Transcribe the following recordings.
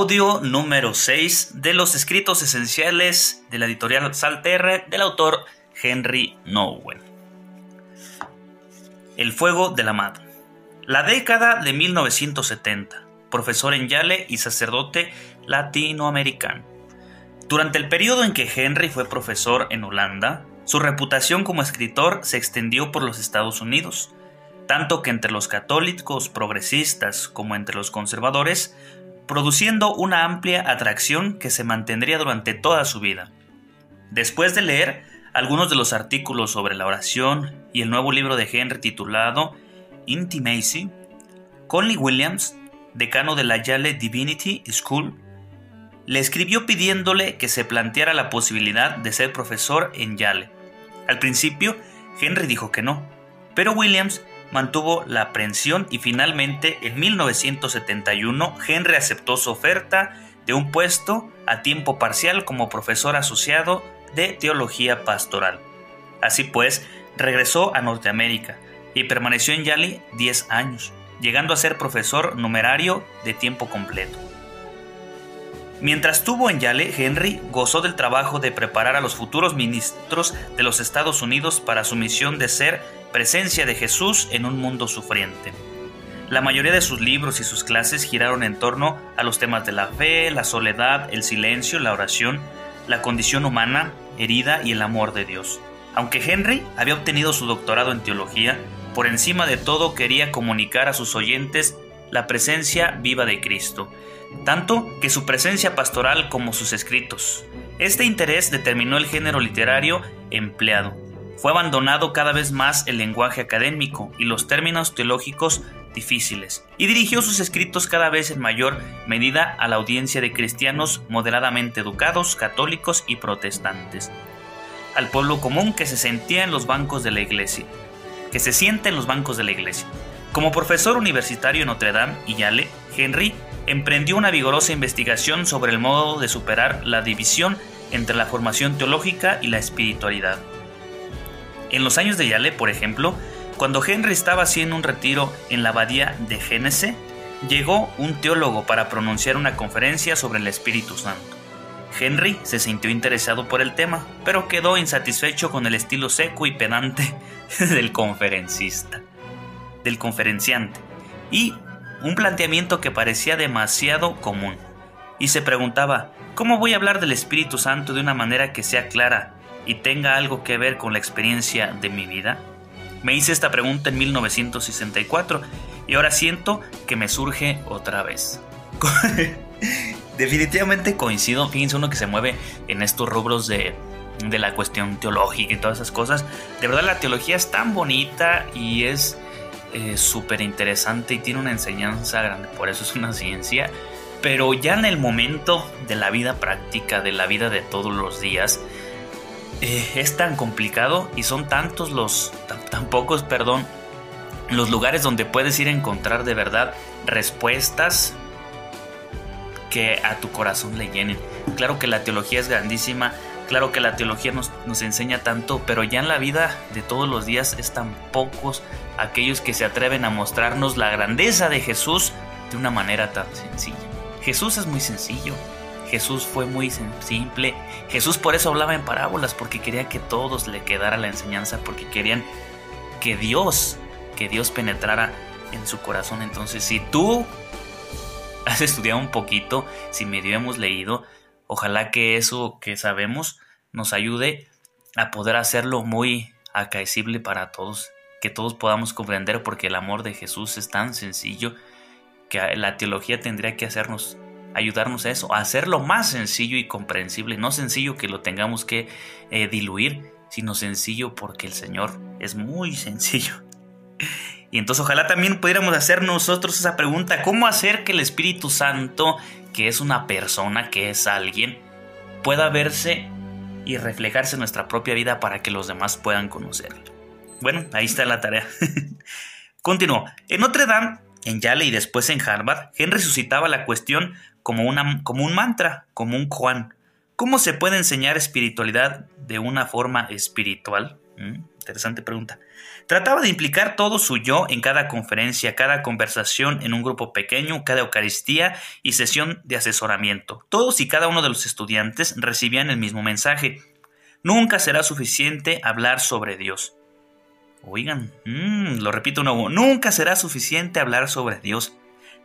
Audio número 6 de los escritos esenciales de la editorial Salterre del autor Henry Nowen. El fuego del amado. La década de 1970. Profesor en Yale y sacerdote latinoamericano. Durante el periodo en que Henry fue profesor en Holanda, su reputación como escritor se extendió por los Estados Unidos, tanto que entre los católicos progresistas como entre los conservadores produciendo una amplia atracción que se mantendría durante toda su vida. Después de leer algunos de los artículos sobre la oración y el nuevo libro de Henry titulado Intimacy, Conley Williams, decano de la Yale Divinity School, le escribió pidiéndole que se planteara la posibilidad de ser profesor en Yale. Al principio, Henry dijo que no, pero Williams mantuvo la aprehensión y finalmente en 1971 Henry aceptó su oferta de un puesto a tiempo parcial como profesor asociado de teología pastoral. Así pues, regresó a Norteamérica y permaneció en Yale 10 años, llegando a ser profesor numerario de tiempo completo. Mientras estuvo en Yale, Henry gozó del trabajo de preparar a los futuros ministros de los Estados Unidos para su misión de ser presencia de Jesús en un mundo sufriente. La mayoría de sus libros y sus clases giraron en torno a los temas de la fe, la soledad, el silencio, la oración, la condición humana, herida y el amor de Dios. Aunque Henry había obtenido su doctorado en teología, por encima de todo quería comunicar a sus oyentes la presencia viva de Cristo, tanto que su presencia pastoral como sus escritos. Este interés determinó el género literario empleado fue abandonado cada vez más el lenguaje académico y los términos teológicos difíciles, y dirigió sus escritos cada vez en mayor medida a la audiencia de cristianos moderadamente educados, católicos y protestantes, al pueblo común que se sentía en los bancos de la iglesia, que se siente en los bancos de la iglesia. Como profesor universitario en Notre Dame y Yale, Henry emprendió una vigorosa investigación sobre el modo de superar la división entre la formación teológica y la espiritualidad. En los años de Yale, por ejemplo, cuando Henry estaba haciendo un retiro en la abadía de Génese, llegó un teólogo para pronunciar una conferencia sobre el Espíritu Santo. Henry se sintió interesado por el tema, pero quedó insatisfecho con el estilo seco y pedante del conferencista, del conferenciante, y un planteamiento que parecía demasiado común. Y se preguntaba, ¿cómo voy a hablar del Espíritu Santo de una manera que sea clara, y tenga algo que ver con la experiencia de mi vida? Me hice esta pregunta en 1964 y ahora siento que me surge otra vez. Definitivamente coincido, fíjense uno que se mueve en estos rubros de, de la cuestión teológica y todas esas cosas. De verdad la teología es tan bonita y es eh, súper interesante y tiene una enseñanza grande, por eso es una ciencia. Pero ya en el momento de la vida práctica, de la vida de todos los días, eh, es tan complicado y son tantos los, tan, pocos, perdón, los lugares donde puedes ir a encontrar de verdad respuestas que a tu corazón le llenen. Claro que la teología es grandísima, claro que la teología nos, nos, enseña tanto, pero ya en la vida de todos los días es tan pocos aquellos que se atreven a mostrarnos la grandeza de Jesús de una manera tan sencilla. Jesús es muy sencillo, Jesús fue muy simple. Jesús por eso hablaba en parábolas, porque quería que todos le quedara la enseñanza, porque querían que Dios, que Dios penetrara en su corazón. Entonces, si tú has estudiado un poquito, si medio hemos leído, ojalá que eso que sabemos nos ayude a poder hacerlo muy acaecible para todos, que todos podamos comprender, porque el amor de Jesús es tan sencillo que la teología tendría que hacernos ayudarnos a eso, a hacerlo más sencillo y comprensible, no sencillo que lo tengamos que eh, diluir, sino sencillo porque el Señor es muy sencillo. Y entonces ojalá también pudiéramos hacer nosotros esa pregunta, ¿cómo hacer que el Espíritu Santo que es una persona, que es alguien, pueda verse y reflejarse en nuestra propia vida para que los demás puedan conocerlo. Bueno, ahí está la tarea. Continuó. En Notre Dame, en Yale y después en Harvard, Henry suscitaba la cuestión como, una, como un mantra, como un Juan. ¿Cómo se puede enseñar espiritualidad de una forma espiritual? Mm, interesante pregunta. Trataba de implicar todo su yo en cada conferencia, cada conversación en un grupo pequeño, cada Eucaristía y sesión de asesoramiento. Todos y cada uno de los estudiantes recibían el mismo mensaje. Nunca será suficiente hablar sobre Dios. Oigan, mm, lo repito nuevo, nunca será suficiente hablar sobre Dios.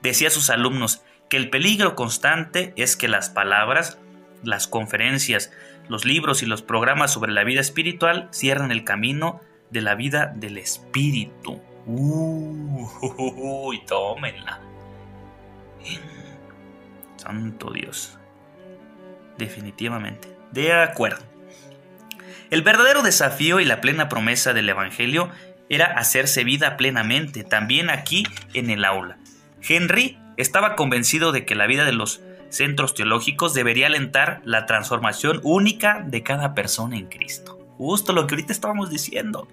Decía a sus alumnos que el peligro constante es que las palabras, las conferencias, los libros y los programas sobre la vida espiritual cierran el camino de la vida del espíritu. Uy, tómenla. Santo Dios. Definitivamente. De acuerdo. El verdadero desafío y la plena promesa del Evangelio era hacerse vida plenamente, también aquí en el aula. Henry estaba convencido de que la vida de los centros teológicos debería alentar la transformación única de cada persona en Cristo. Justo lo que ahorita estábamos diciendo.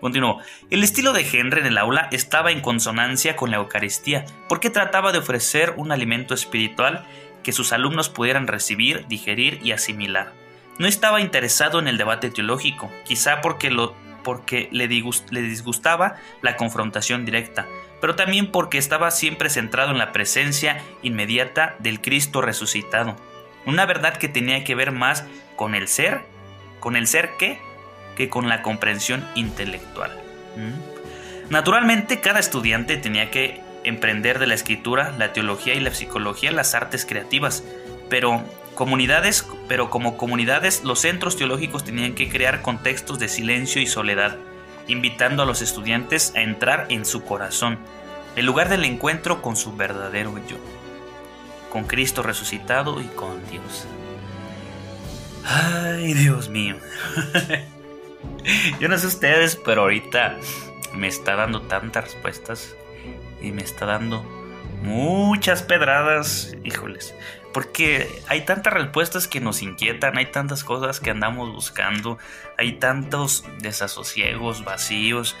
Continuó. El estilo de Henry en el aula estaba en consonancia con la Eucaristía, porque trataba de ofrecer un alimento espiritual que sus alumnos pudieran recibir, digerir y asimilar. No estaba interesado en el debate teológico, quizá porque, lo, porque le, disgustaba la confrontación directa, pero también porque estaba siempre centrado en la presencia inmediata del Cristo resucitado, una verdad que tenía que ver más con el ser, con el ser que que con la comprensión intelectual. ¿Mm? Naturalmente, cada estudiante tenía que emprender de la escritura, la teología y la psicología las artes creativas, pero comunidades, pero como comunidades los centros teológicos tenían que crear contextos de silencio y soledad, invitando a los estudiantes a entrar en su corazón, el lugar del encuentro con su verdadero yo, con Cristo resucitado y con Dios. Ay, Dios mío. Yo no sé ustedes, pero ahorita me está dando tantas respuestas y me está dando muchas pedradas, híjoles. Porque hay tantas respuestas que nos inquietan, hay tantas cosas que andamos buscando, hay tantos desasosiegos, vacíos.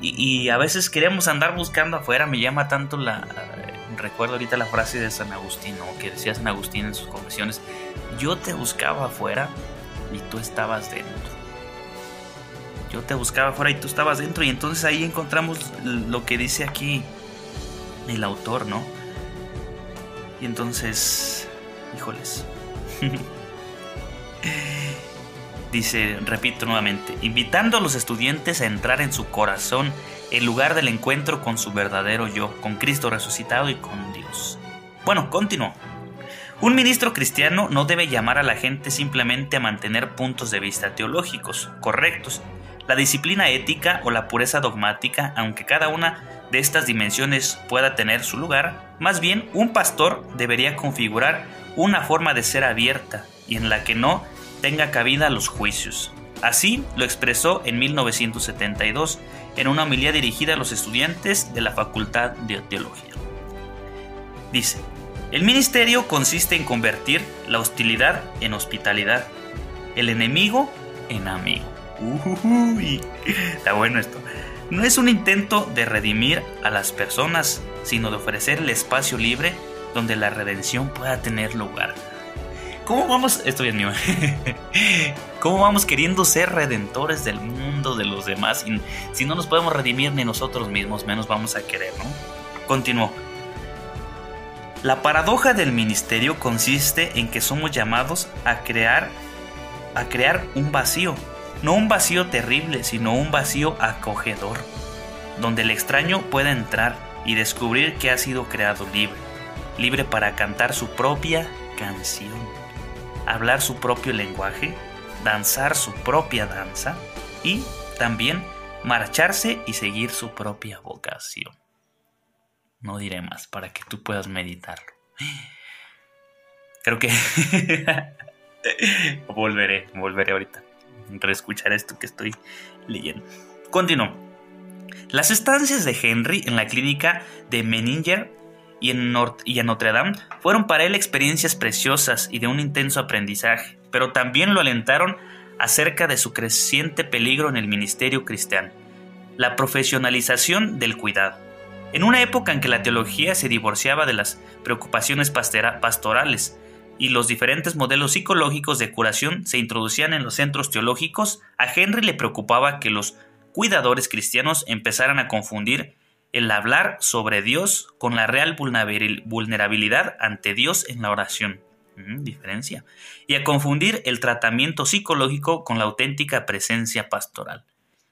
Y, a veces queremos andar buscando afuera. Me llama tanto la. Recuerdo ahorita la frase de San Agustín, que decía San Agustín en sus confesiones: Yo te buscaba afuera y tú estabas dentro yo te buscaba afuera y tú estabas dentro. Y entonces ahí encontramos lo que dice aquí el autor, ¿no? Y entonces, híjoles. dice, repito nuevamente, invitando a los estudiantes a entrar en su corazón, el lugar del encuentro con su verdadero yo, con Cristo resucitado y con Dios. Bueno, continuó. Un ministro cristiano no debe llamar a la gente simplemente a mantener puntos de vista teológicos correctos, la disciplina ética o la pureza dogmática, aunque cada una de estas dimensiones pueda tener su lugar, más bien un pastor debería configurar una forma de ser abierta y en la que no tenga cabida los juicios. Así lo expresó en 1972 en una homilía dirigida a los estudiantes de la Facultad de Teología. Dice, el ministerio consiste en convertir la hostilidad en hospitalidad, el enemigo en amigo. Uy, está bueno esto. No es un intento de redimir a las personas, sino de ofrecer el espacio libre donde la redención pueda tener lugar. ¿Cómo vamos? Esto bien mío. ¿Cómo vamos queriendo ser redentores del mundo de los demás? Y si no nos podemos redimir ni nosotros mismos, menos vamos a querer, ¿no? Continuó. La paradoja del ministerio consiste en que somos llamados a crear a crear un vacío no un vacío terrible, sino un vacío acogedor, donde el extraño pueda entrar y descubrir que ha sido creado libre, libre para cantar su propia canción, hablar su propio lenguaje, danzar su propia danza y también marcharse y seguir su propia vocación. No diré más para que tú puedas meditarlo. Creo que volveré, volveré ahorita reescuchar esto que estoy leyendo. Continuó. Las estancias de Henry en la clínica de Menninger y en, y en Notre Dame fueron para él experiencias preciosas y de un intenso aprendizaje, pero también lo alentaron acerca de su creciente peligro en el ministerio cristiano, la profesionalización del cuidado. En una época en que la teología se divorciaba de las preocupaciones pastorales y los diferentes modelos psicológicos de curación se introducían en los centros teológicos, a Henry le preocupaba que los cuidadores cristianos empezaran a confundir el hablar sobre Dios con la real vulnerabilidad ante Dios en la oración. Mm, diferencia. Y a confundir el tratamiento psicológico con la auténtica presencia pastoral.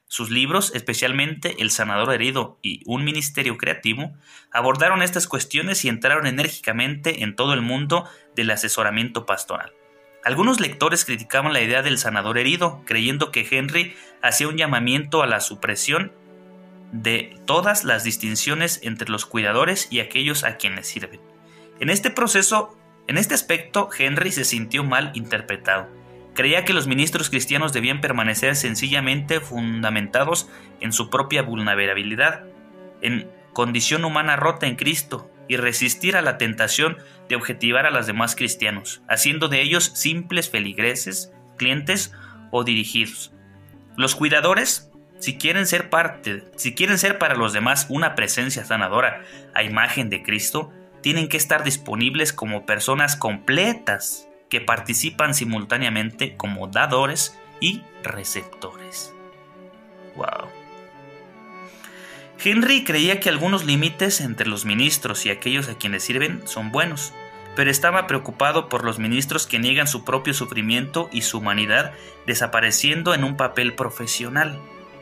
Sus libros, especialmente El sanador herido y Un ministerio creativo, abordaron estas cuestiones y entraron enérgicamente en todo el mundo del asesoramiento pastoral. Algunos lectores criticaban la idea del sanador herido, creyendo que Henry hacía un llamamiento a la supresión de todas las distinciones entre los cuidadores y aquellos a quienes sirven. En este proceso, en este aspecto, Henry se sintió mal interpretado. Creía que los ministros cristianos debían permanecer sencillamente fundamentados en su propia vulnerabilidad, en condición humana rota en Cristo, y resistir a la tentación de objetivar a los demás cristianos, haciendo de ellos simples feligreses, clientes o dirigidos. Los cuidadores, si quieren ser parte, si quieren ser para los demás una presencia sanadora a imagen de Cristo, tienen que estar disponibles como personas completas que participan simultáneamente como dadores y receptores. Wow. Henry creía que algunos límites entre los ministros y aquellos a quienes sirven son buenos, pero estaba preocupado por los ministros que niegan su propio sufrimiento y su humanidad desapareciendo en un papel profesional.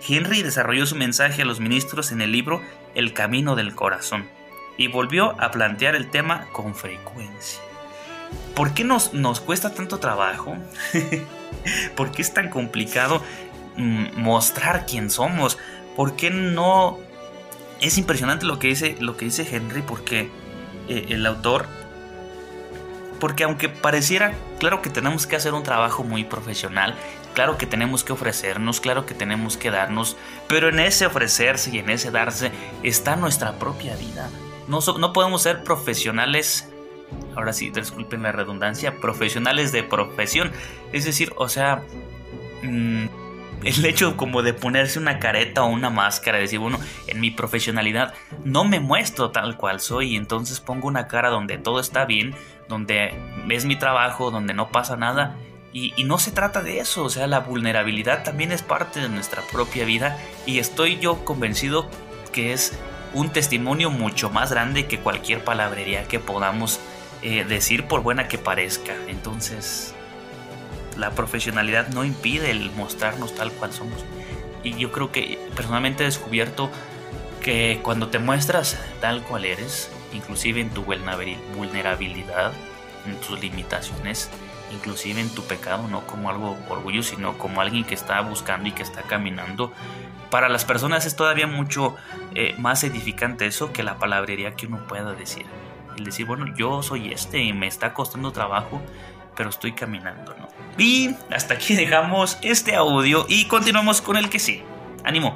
Henry desarrolló su mensaje a los ministros en el libro El Camino del Corazón y volvió a plantear el tema con frecuencia. ¿Por qué nos, nos cuesta tanto trabajo? ¿Por qué es tan complicado mm, mostrar quién somos? ¿Por qué no es impresionante lo que dice, lo que dice Henry porque eh, el autor, porque aunque pareciera, claro que tenemos que hacer un trabajo muy profesional, claro que tenemos que ofrecernos, claro que tenemos que darnos, pero en ese ofrecerse y en ese darse está nuestra propia vida. No, no podemos ser profesionales, ahora sí, disculpen la redundancia, profesionales de profesión. Es decir, o sea... Mmm, el hecho como de ponerse una careta o una máscara, decir, bueno, en mi profesionalidad no me muestro tal cual soy, entonces pongo una cara donde todo está bien, donde es mi trabajo, donde no pasa nada. Y, no se trata de eso, o sea, la vulnerabilidad también es parte de nuestra propia vida y estoy yo convencido que es un testimonio mucho más grande que cualquier palabrería que podamos eh, decir por buena que parezca. Entonces, la profesionalidad no impide el mostrarnos tal cual somos. Y yo creo que personalmente he descubierto que cuando te muestras tal cual eres, inclusive en tu vulnerabilidad, en tus limitaciones, inclusive en tu pecado, no como algo orgullo, sino como alguien que está buscando y que está caminando. Para las personas es todavía mucho eh, más edificante eso que la palabrería que uno pueda decir. El decir, bueno, yo soy este y me está costando trabajo, pero estoy caminando, ¿no? Y hasta aquí dejamos este audio y continuamos con el que sí. ¡Ánimo!